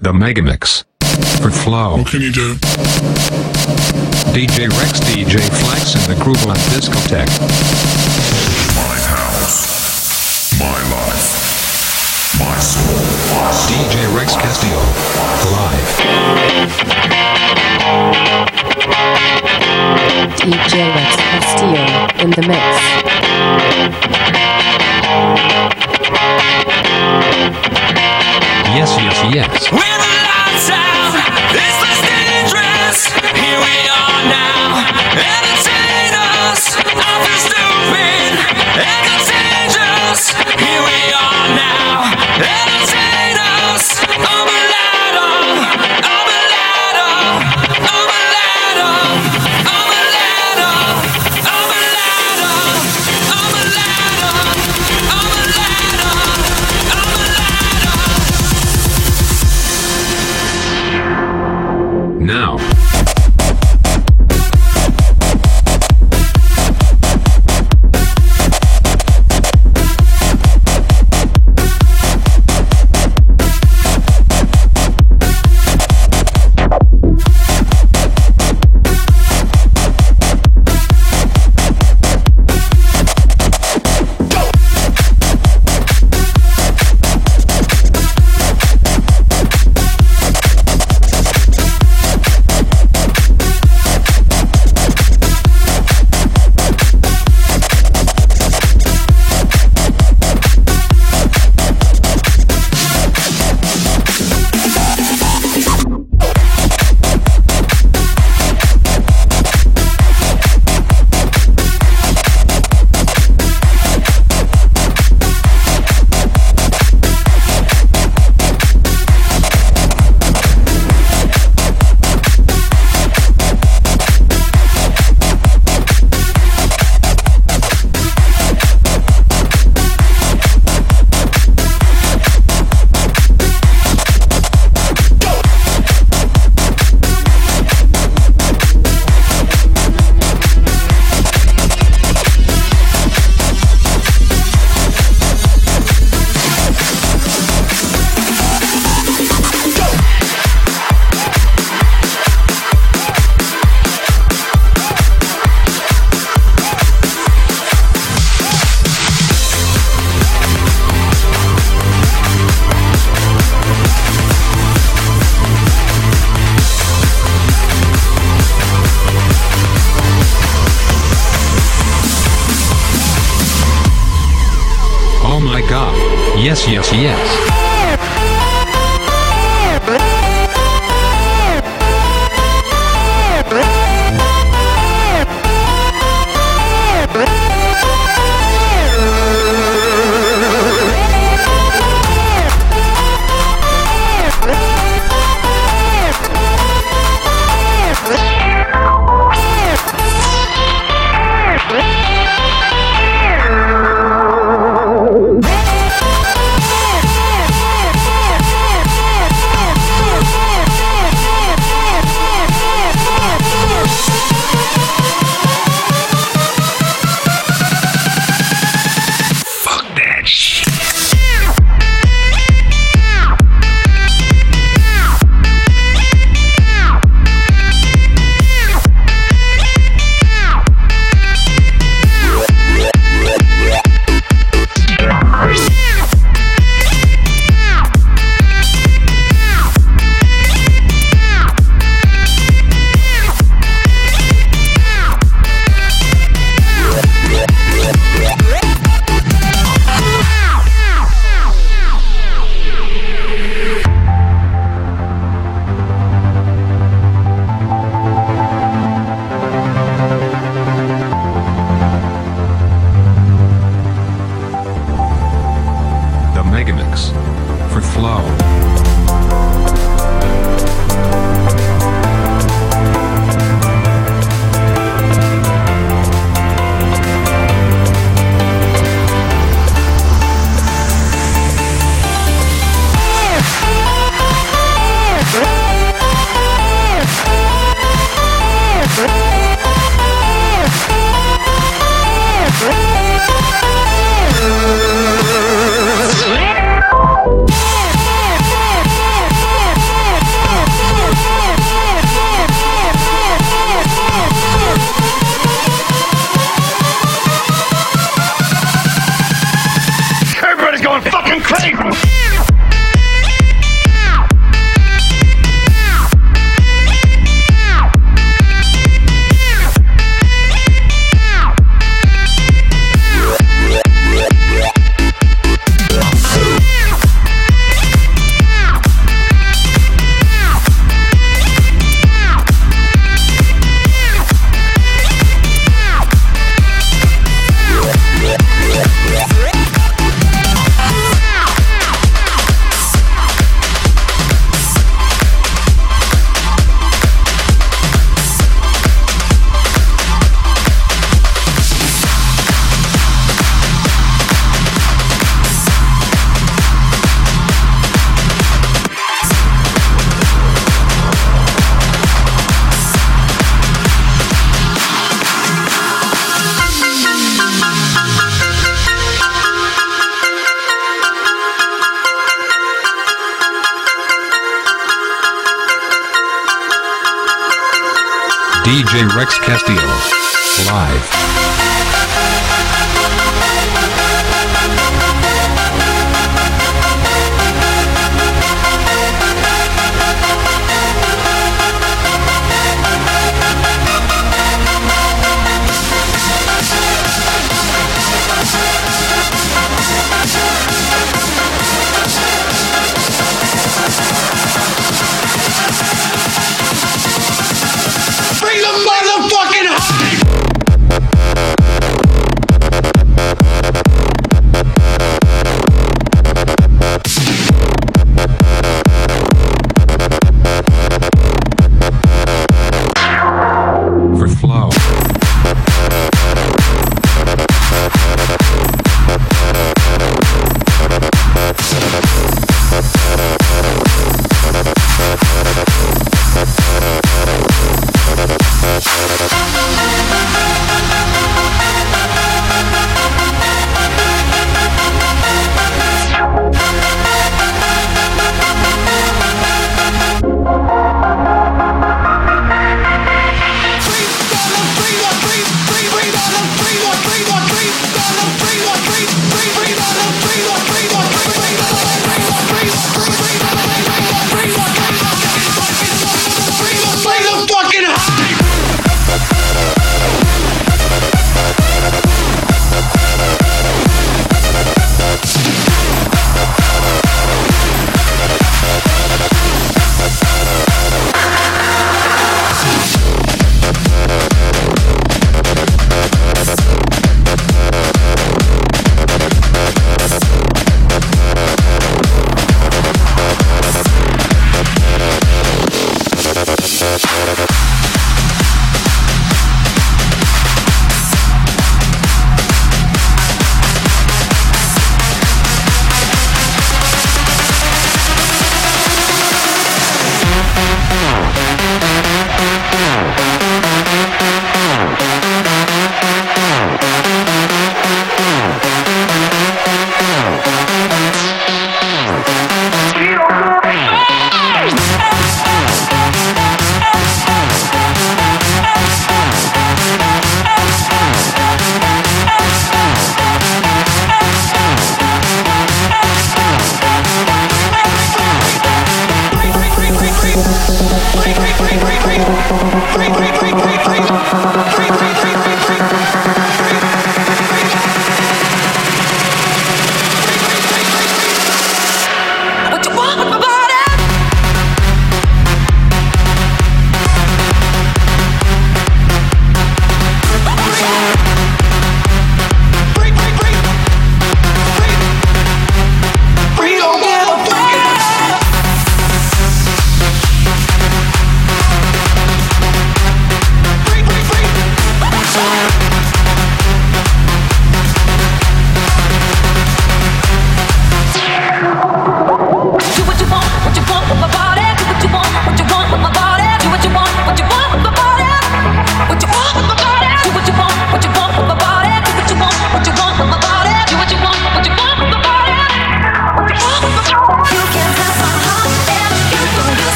The Megamix. For Flow. What can you do? DJ Rex, DJ Flex, and the Groove on Discotheque. My house. My life. My soul. My soul. DJ Rex Castillo. Live. DJ Rex Castillo in the mix. Yes, yes, yes. When the lights out, it's less dangerous. Here we are now.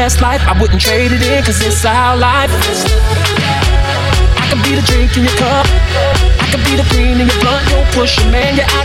past life. I wouldn't trade it in, cause it's our life. I could be the drink in your cup. I could be the green in your blunt. Don't push your man, yeah,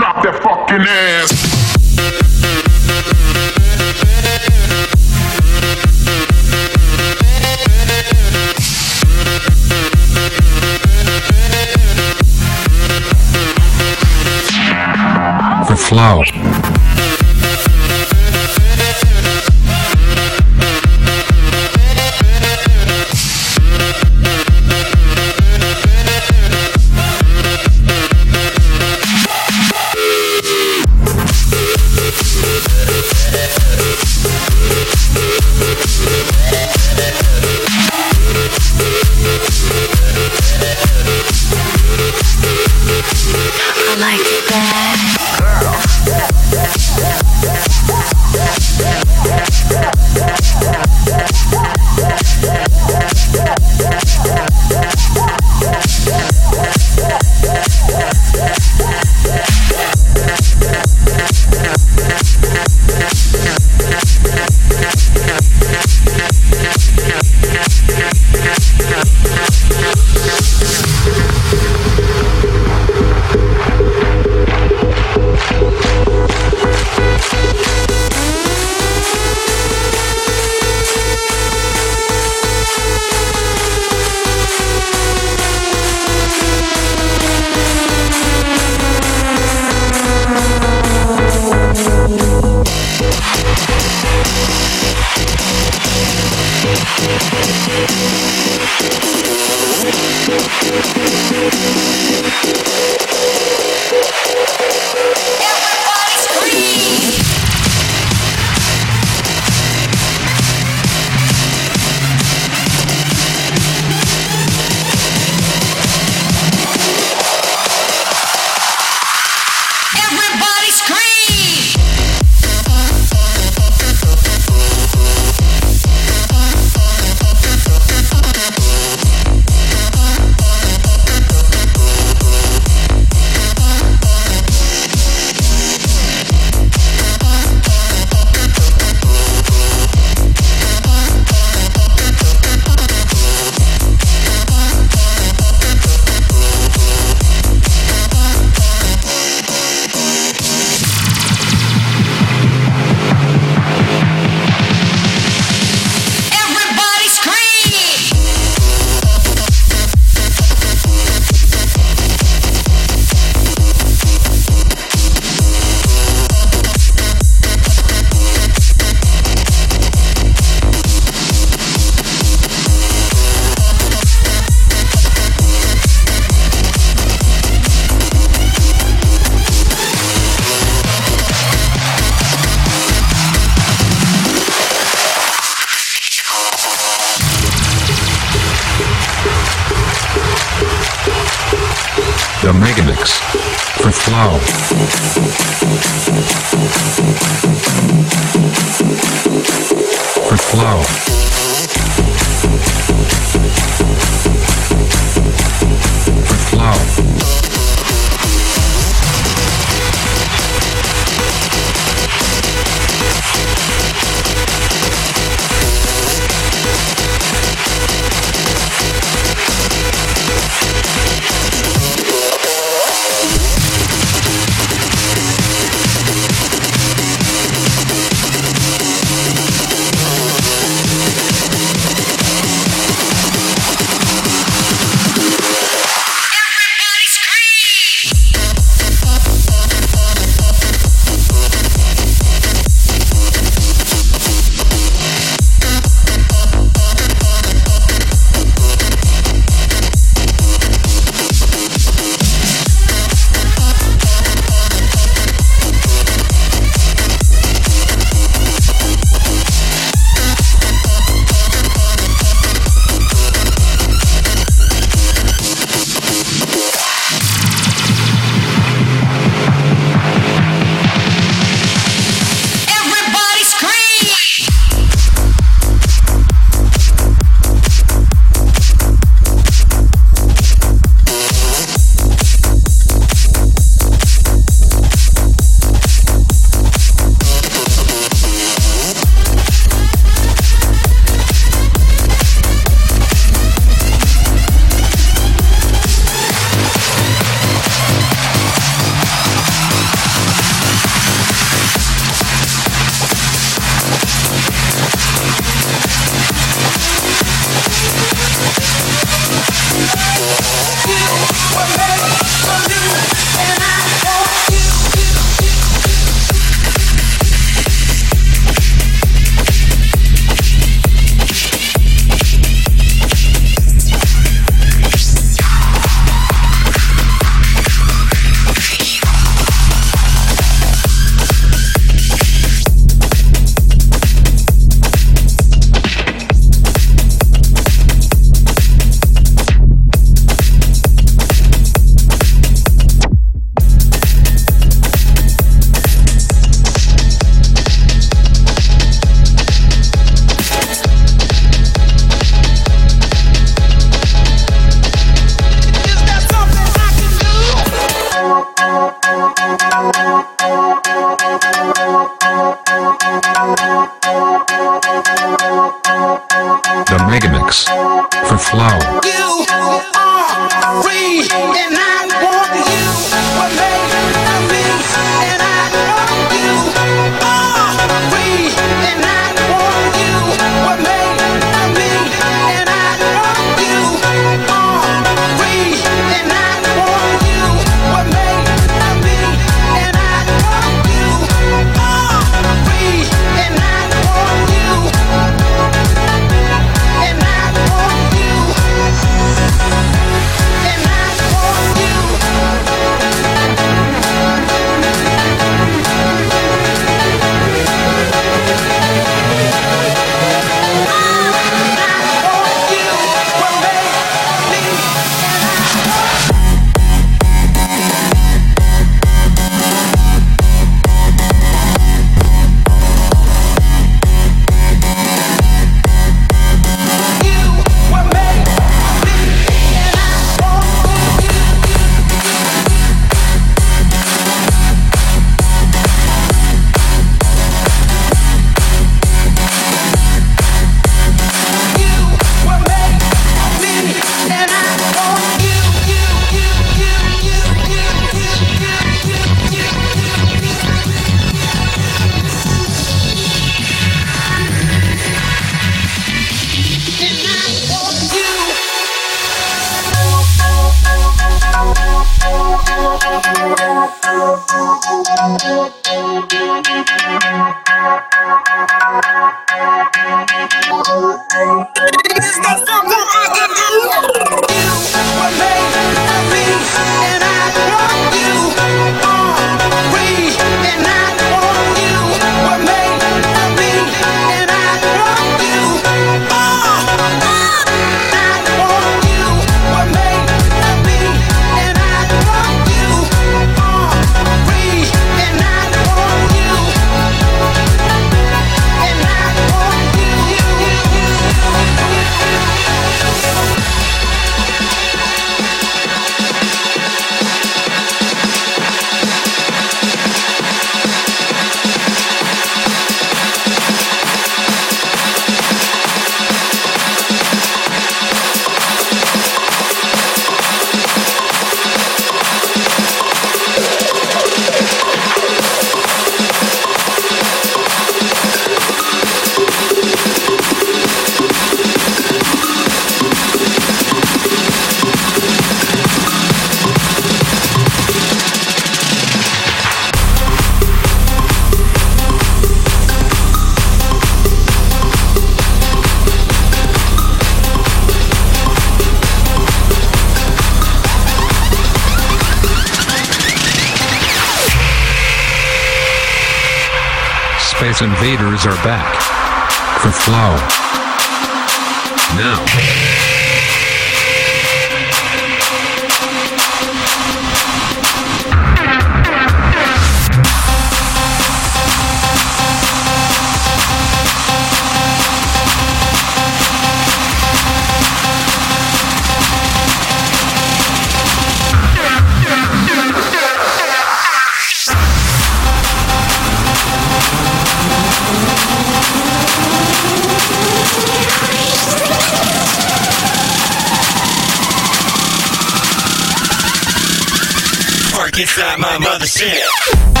Inside my mother's shit.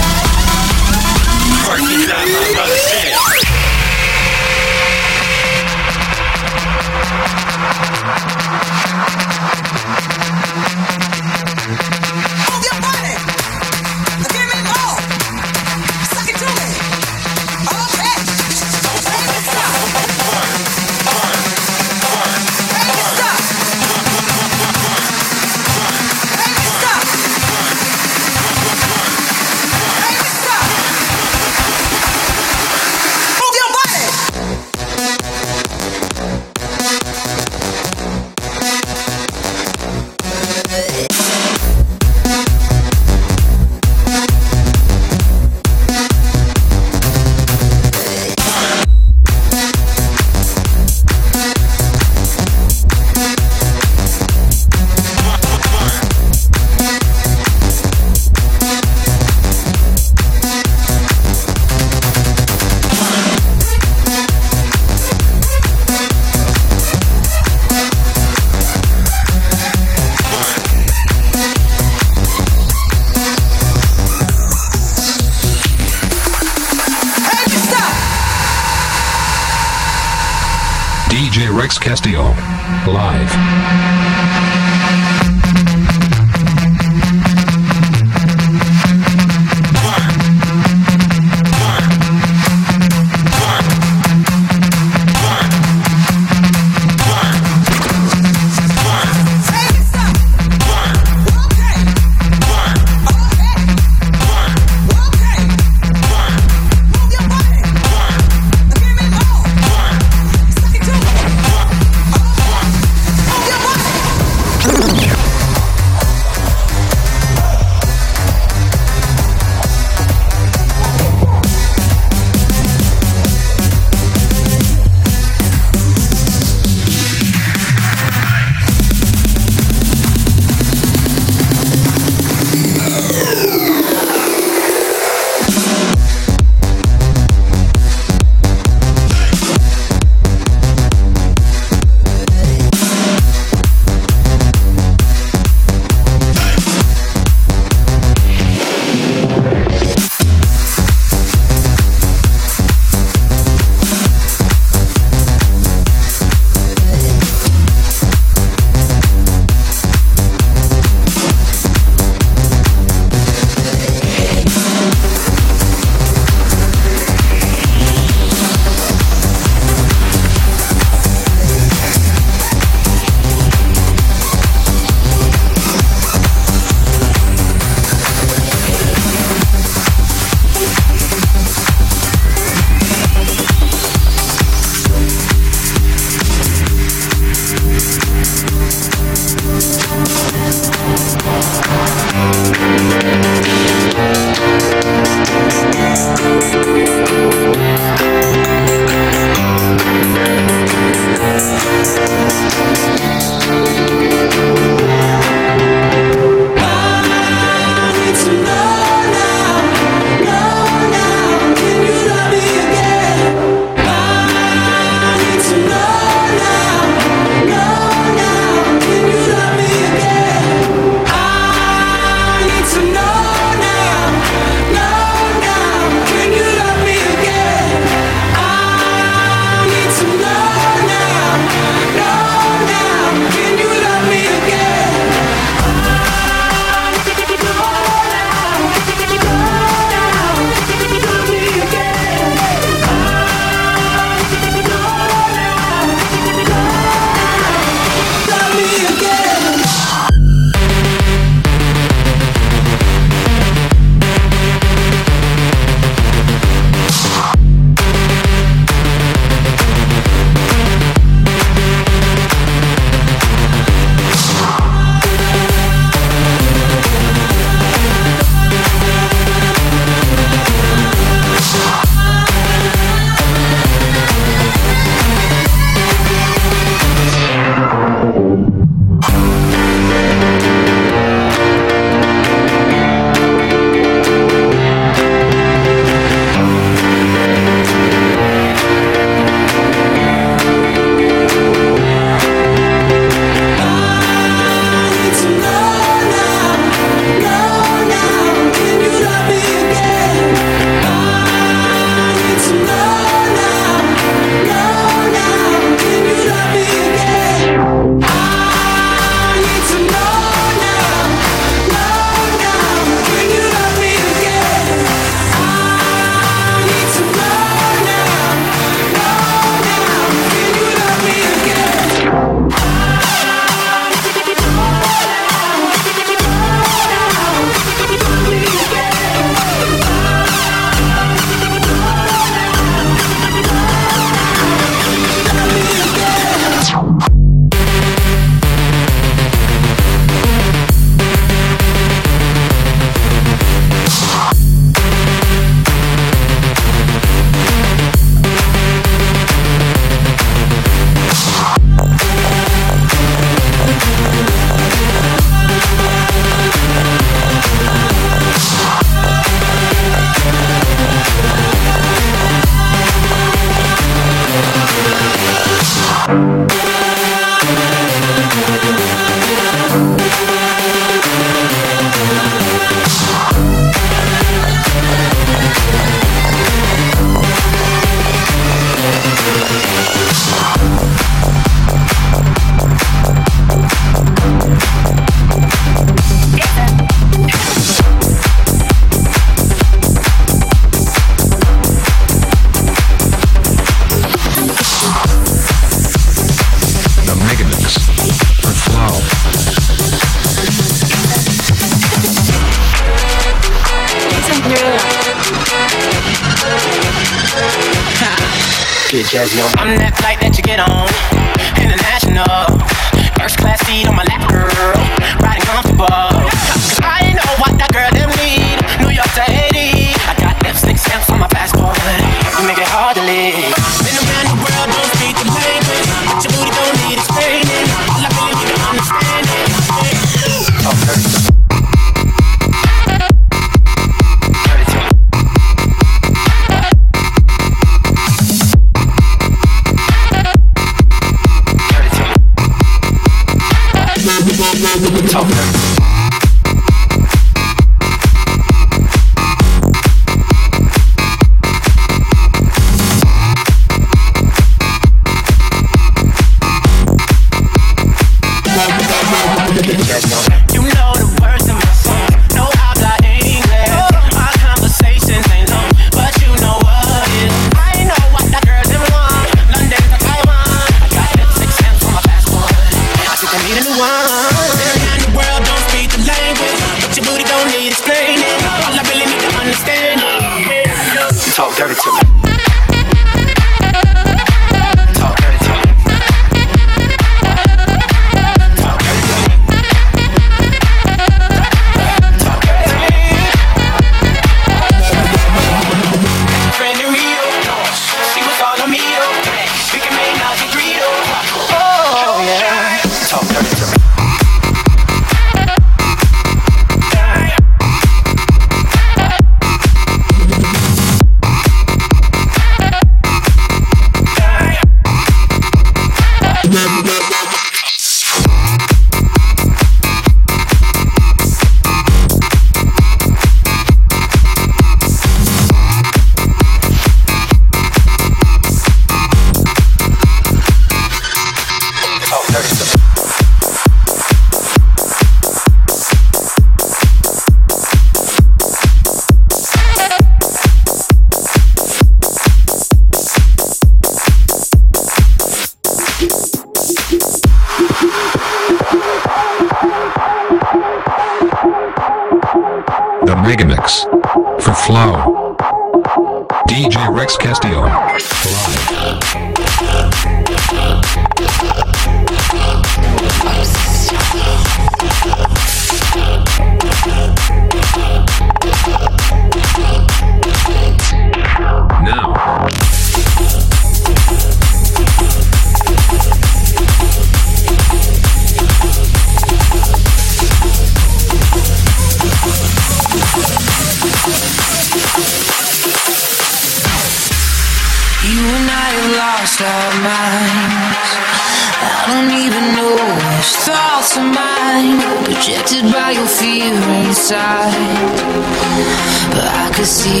See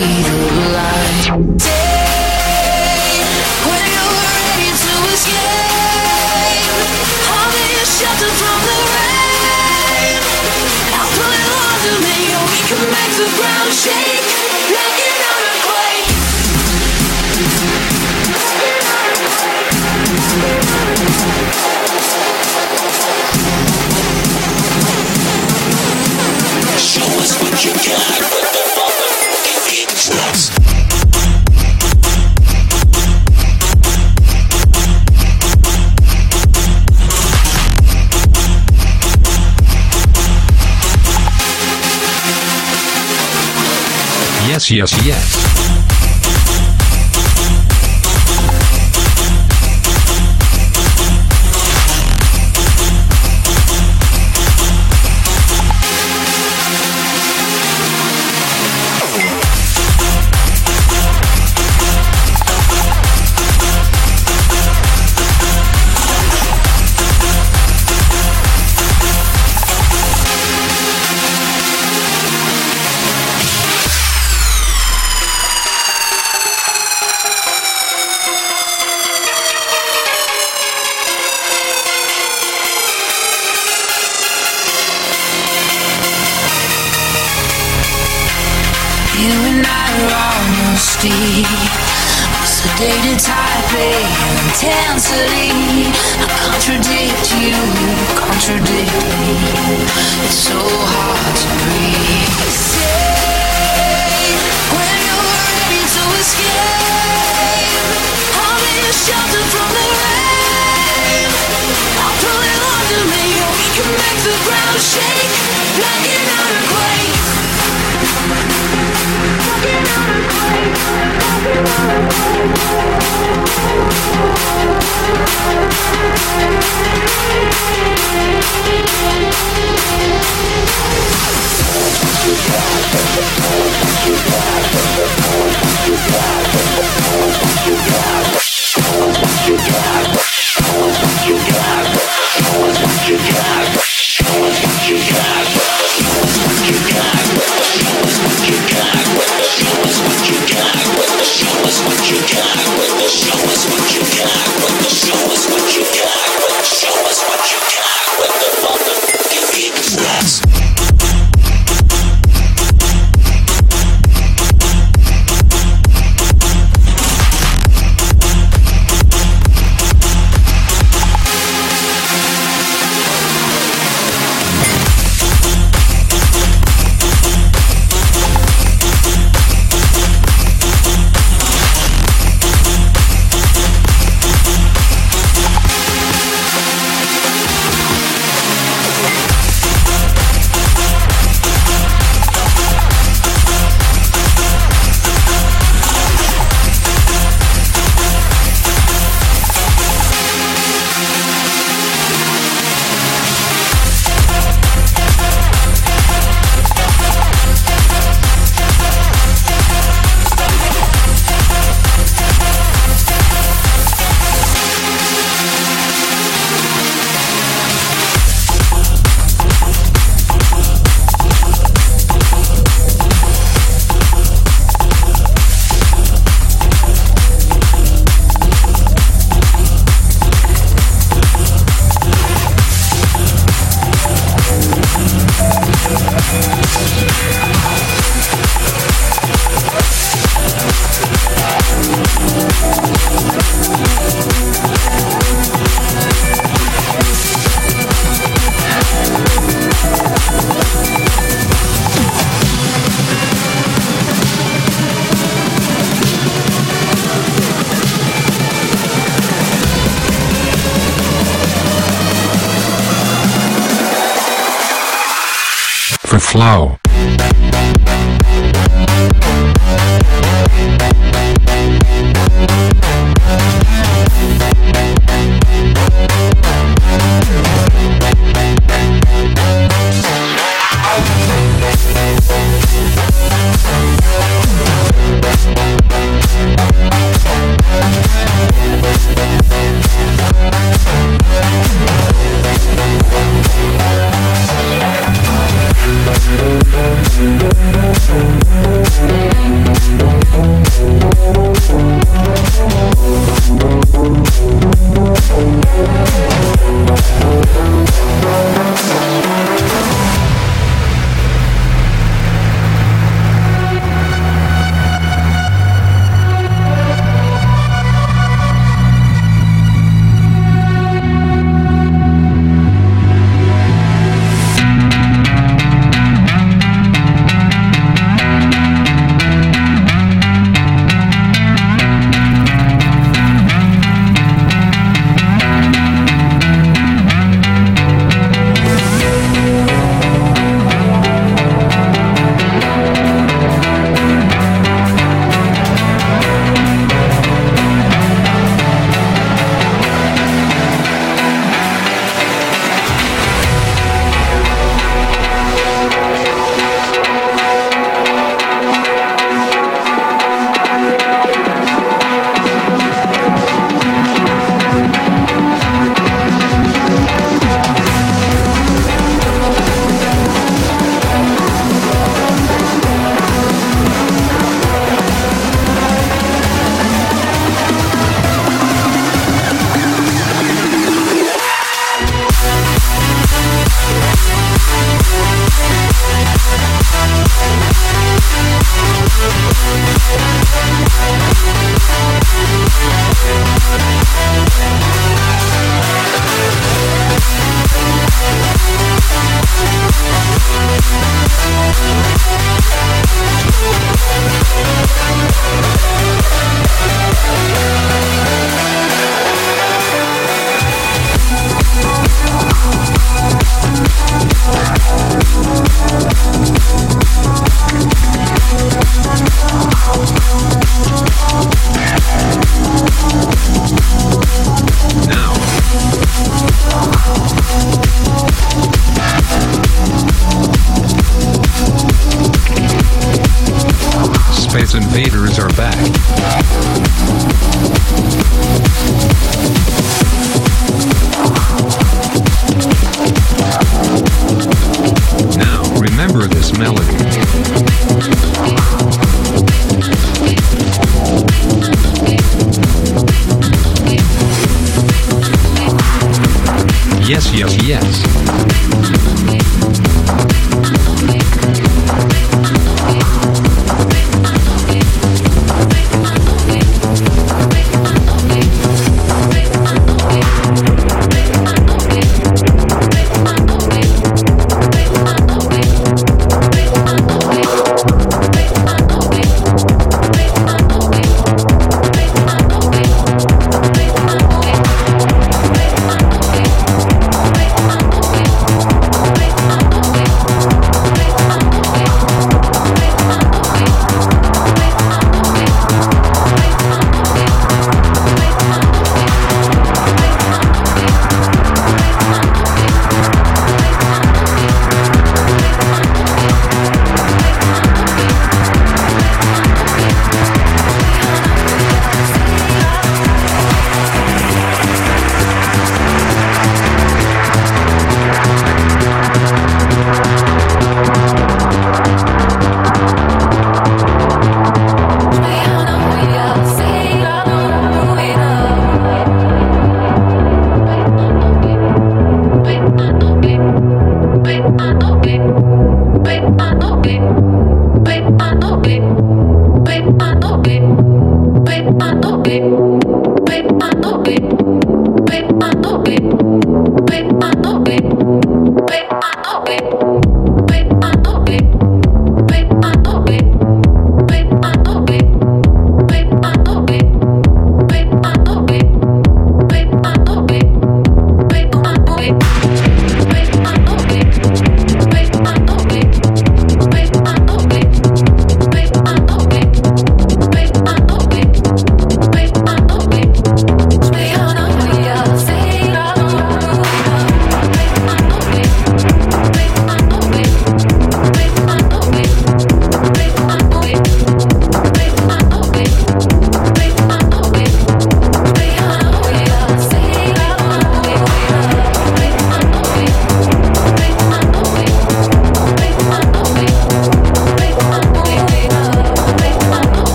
Yes, yes, yes. Flow.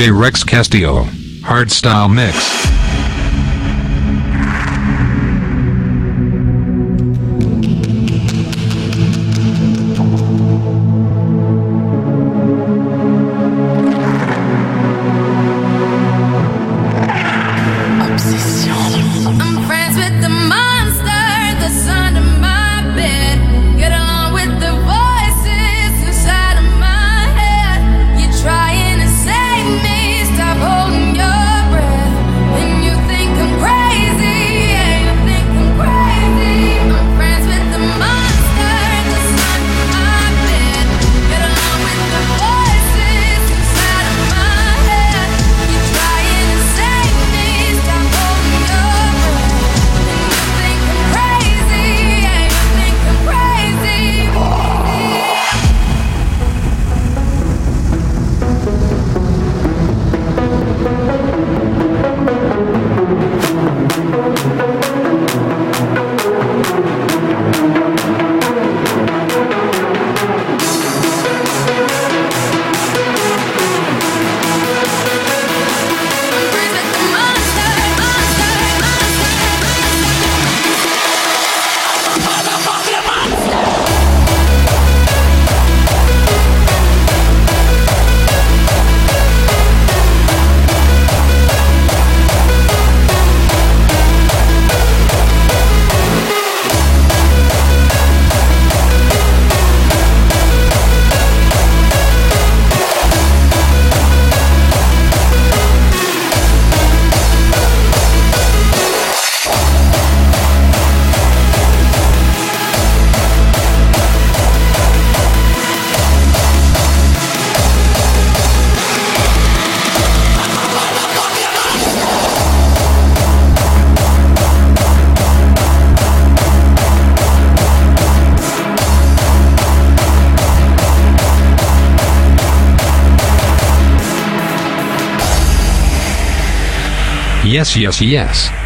DJ Rex Castillo. Hardstyle Mix. Yes, yes,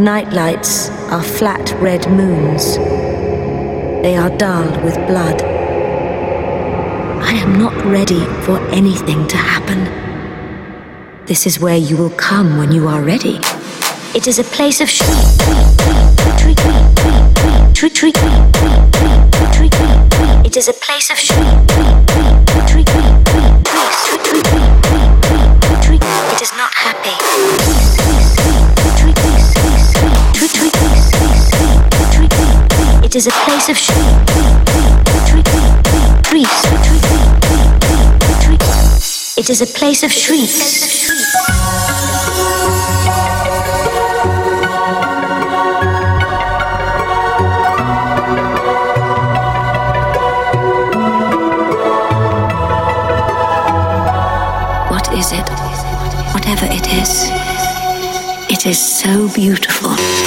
The night lights are flat red moons. They are dull with blood. I am not ready for anything to happen. This is where you will come when you are ready. It is a place of shriek. It is a place of shriek, Place of. Shrieks. It is a place of shrieks. What is it? Whatever it is, it is so beautiful.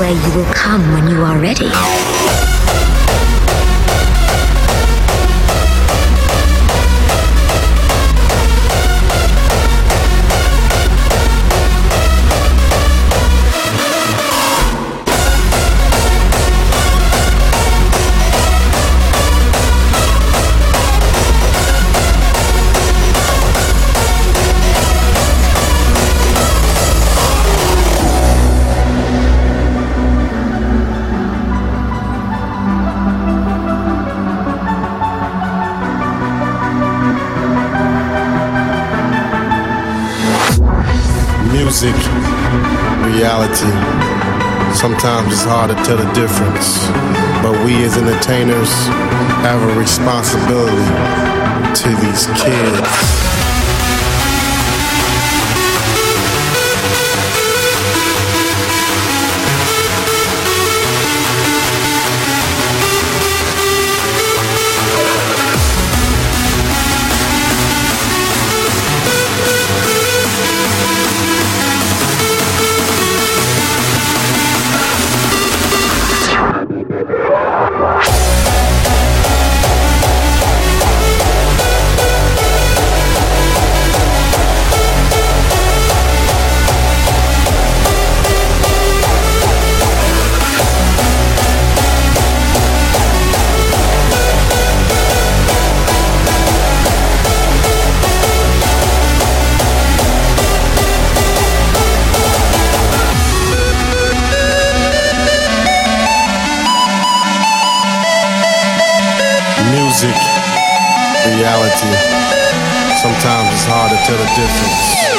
Where you will come when you are ready. Sometimes it's hard to tell the difference, but we as entertainers have a responsibility to these kids. Tell the difference.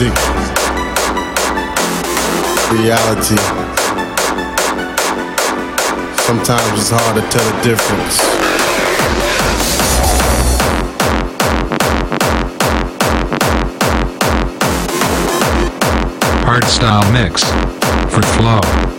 music, reality. Sometimes it's hard to tell the difference. Hardstyle mix for flow.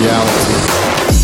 reality.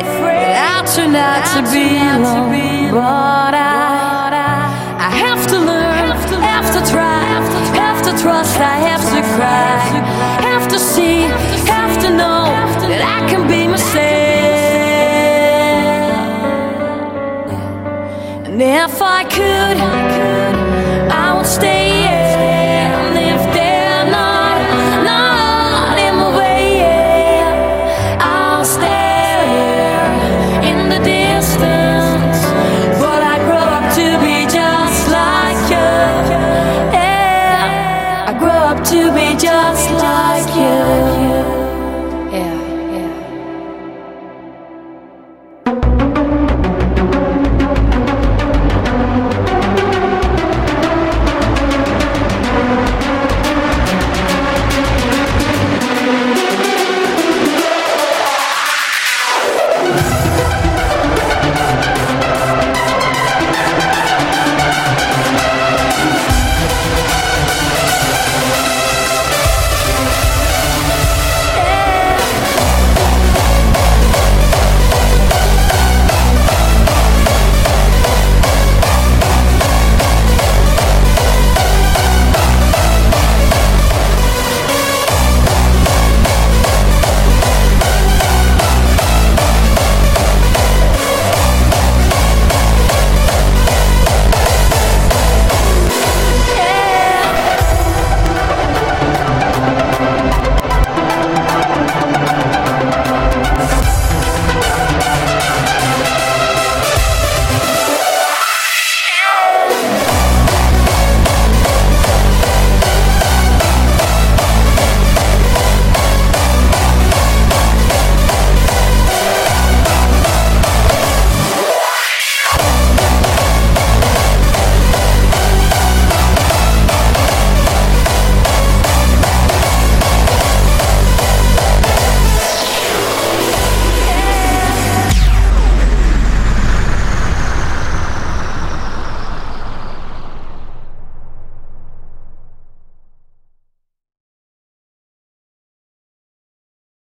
Afraid that I turn out to be alone. But I, I have to learn, have to try, have to trust, I have to cry, have to see, have to know that I can be myself. And if I could,